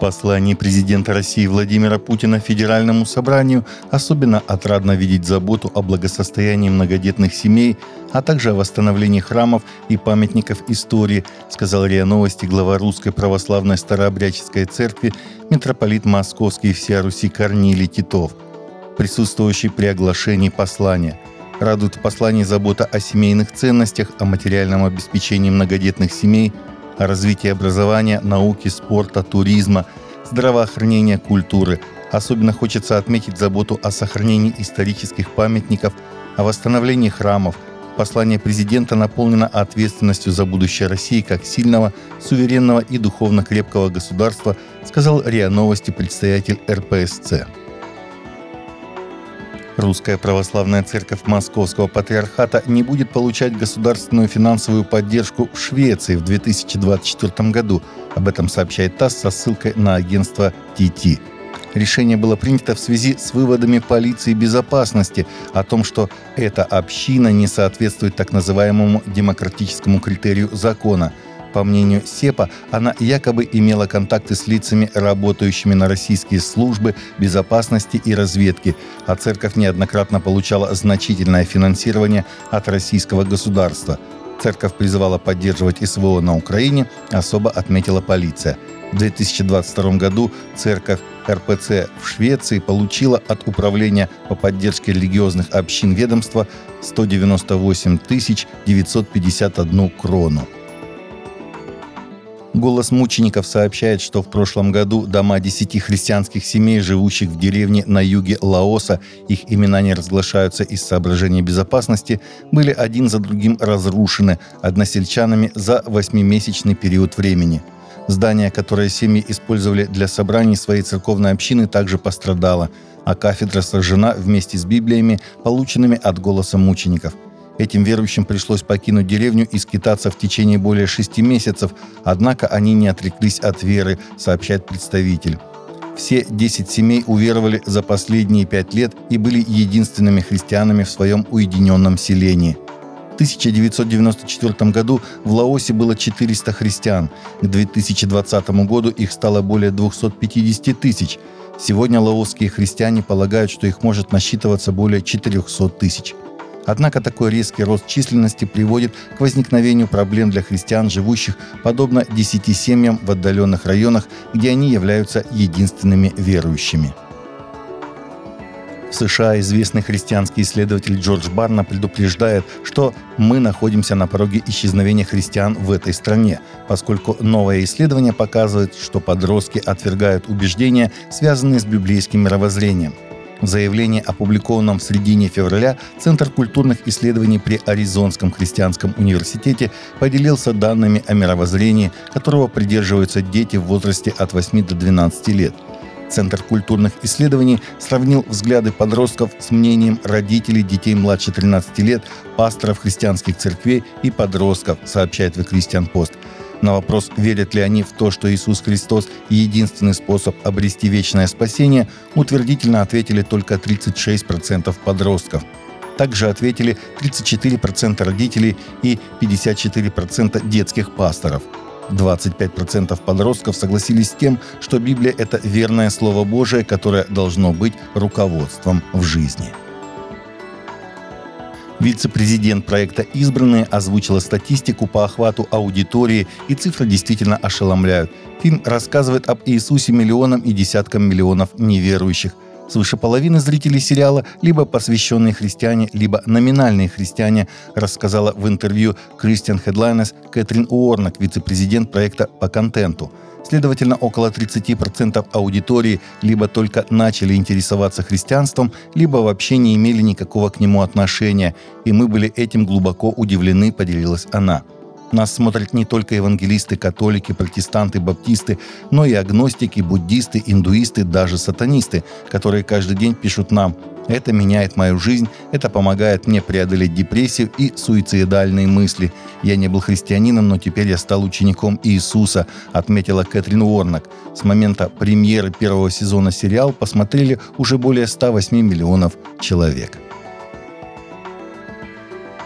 послании президента России Владимира Путина Федеральному собранию особенно отрадно видеть заботу о благосостоянии многодетных семей, а также о восстановлении храмов и памятников истории, сказал РИА Новости глава Русской Православной Старообрядческой Церкви митрополит Московский всея Руси Корнилий Титов, присутствующий при оглашении послания. Радует в послании забота о семейных ценностях, о материальном обеспечении многодетных семей – о развитии образования, науки, спорта, туризма, здравоохранения, культуры. Особенно хочется отметить заботу о сохранении исторических памятников, о восстановлении храмов. Послание президента наполнено ответственностью за будущее России как сильного, суверенного и духовно крепкого государства, сказал РИА Новости предстоятель РПСЦ. Русская православная церковь Московского патриархата не будет получать государственную финансовую поддержку в Швеции в 2024 году. Об этом сообщает ТАСС со ссылкой на агентство ТТ. Решение было принято в связи с выводами полиции безопасности о том, что эта община не соответствует так называемому демократическому критерию закона – по мнению СЕПа, она якобы имела контакты с лицами, работающими на российские службы безопасности и разведки, а церковь неоднократно получала значительное финансирование от российского государства. Церковь призывала поддерживать СВО на Украине, особо отметила полиция. В 2022 году церковь РПЦ в Швеции получила от Управления по поддержке религиозных общин ведомства 198 951 крону. Голос мучеников сообщает, что в прошлом году дома десяти христианских семей, живущих в деревне на юге Лаоса, их имена не разглашаются из соображений безопасности, были один за другим разрушены односельчанами за восьмимесячный период времени. Здание, которое семьи использовали для собраний своей церковной общины, также пострадало, а кафедра сожжена вместе с Библиями, полученными от голоса мучеников – Этим верующим пришлось покинуть деревню и скитаться в течение более шести месяцев, однако они не отреклись от веры, сообщает представитель. Все 10 семей уверовали за последние пять лет и были единственными христианами в своем уединенном селении. В 1994 году в Лаосе было 400 христиан. К 2020 году их стало более 250 тысяч. Сегодня лаосские христиане полагают, что их может насчитываться более 400 тысяч. Однако такой резкий рост численности приводит к возникновению проблем для христиан, живущих подобно десяти семьям в отдаленных районах, где они являются единственными верующими. В США известный христианский исследователь Джордж Барна предупреждает, что мы находимся на пороге исчезновения христиан в этой стране, поскольку новое исследование показывает, что подростки отвергают убеждения, связанные с библейским мировоззрением – в заявлении, опубликованном в середине февраля, Центр культурных исследований при Аризонском христианском университете поделился данными о мировоззрении, которого придерживаются дети в возрасте от 8 до 12 лет. Центр культурных исследований сравнил взгляды подростков с мнением родителей детей младше 13 лет, пасторов христианских церквей и подростков, сообщает The Christian Post. На вопрос, верят ли они в то, что Иисус Христос – единственный способ обрести вечное спасение, утвердительно ответили только 36% подростков. Также ответили 34% родителей и 54% детских пасторов. 25% подростков согласились с тем, что Библия – это верное Слово Божие, которое должно быть руководством в жизни. Вице-президент проекта «Избранные» озвучила статистику по охвату аудитории, и цифры действительно ошеломляют. Фильм рассказывает об Иисусе миллионам и десяткам миллионов неверующих. Свыше половины зрителей сериала либо посвященные христиане, либо номинальные христиане, рассказала в интервью Christian Headliners Кэтрин Уорнок, вице-президент проекта по контенту – Следовательно, около 30% аудитории либо только начали интересоваться христианством, либо вообще не имели никакого к нему отношения, и мы были этим глубоко удивлены, поделилась она. Нас смотрят не только евангелисты, католики, протестанты, баптисты, но и агностики, буддисты, индуисты, даже сатанисты, которые каждый день пишут нам это меняет мою жизнь, это помогает мне преодолеть депрессию и суицидальные мысли. Я не был христианином, но теперь я стал учеником Иисуса, отметила Кэтрин Уорнок. С момента премьеры первого сезона сериал посмотрели уже более 108 миллионов человек.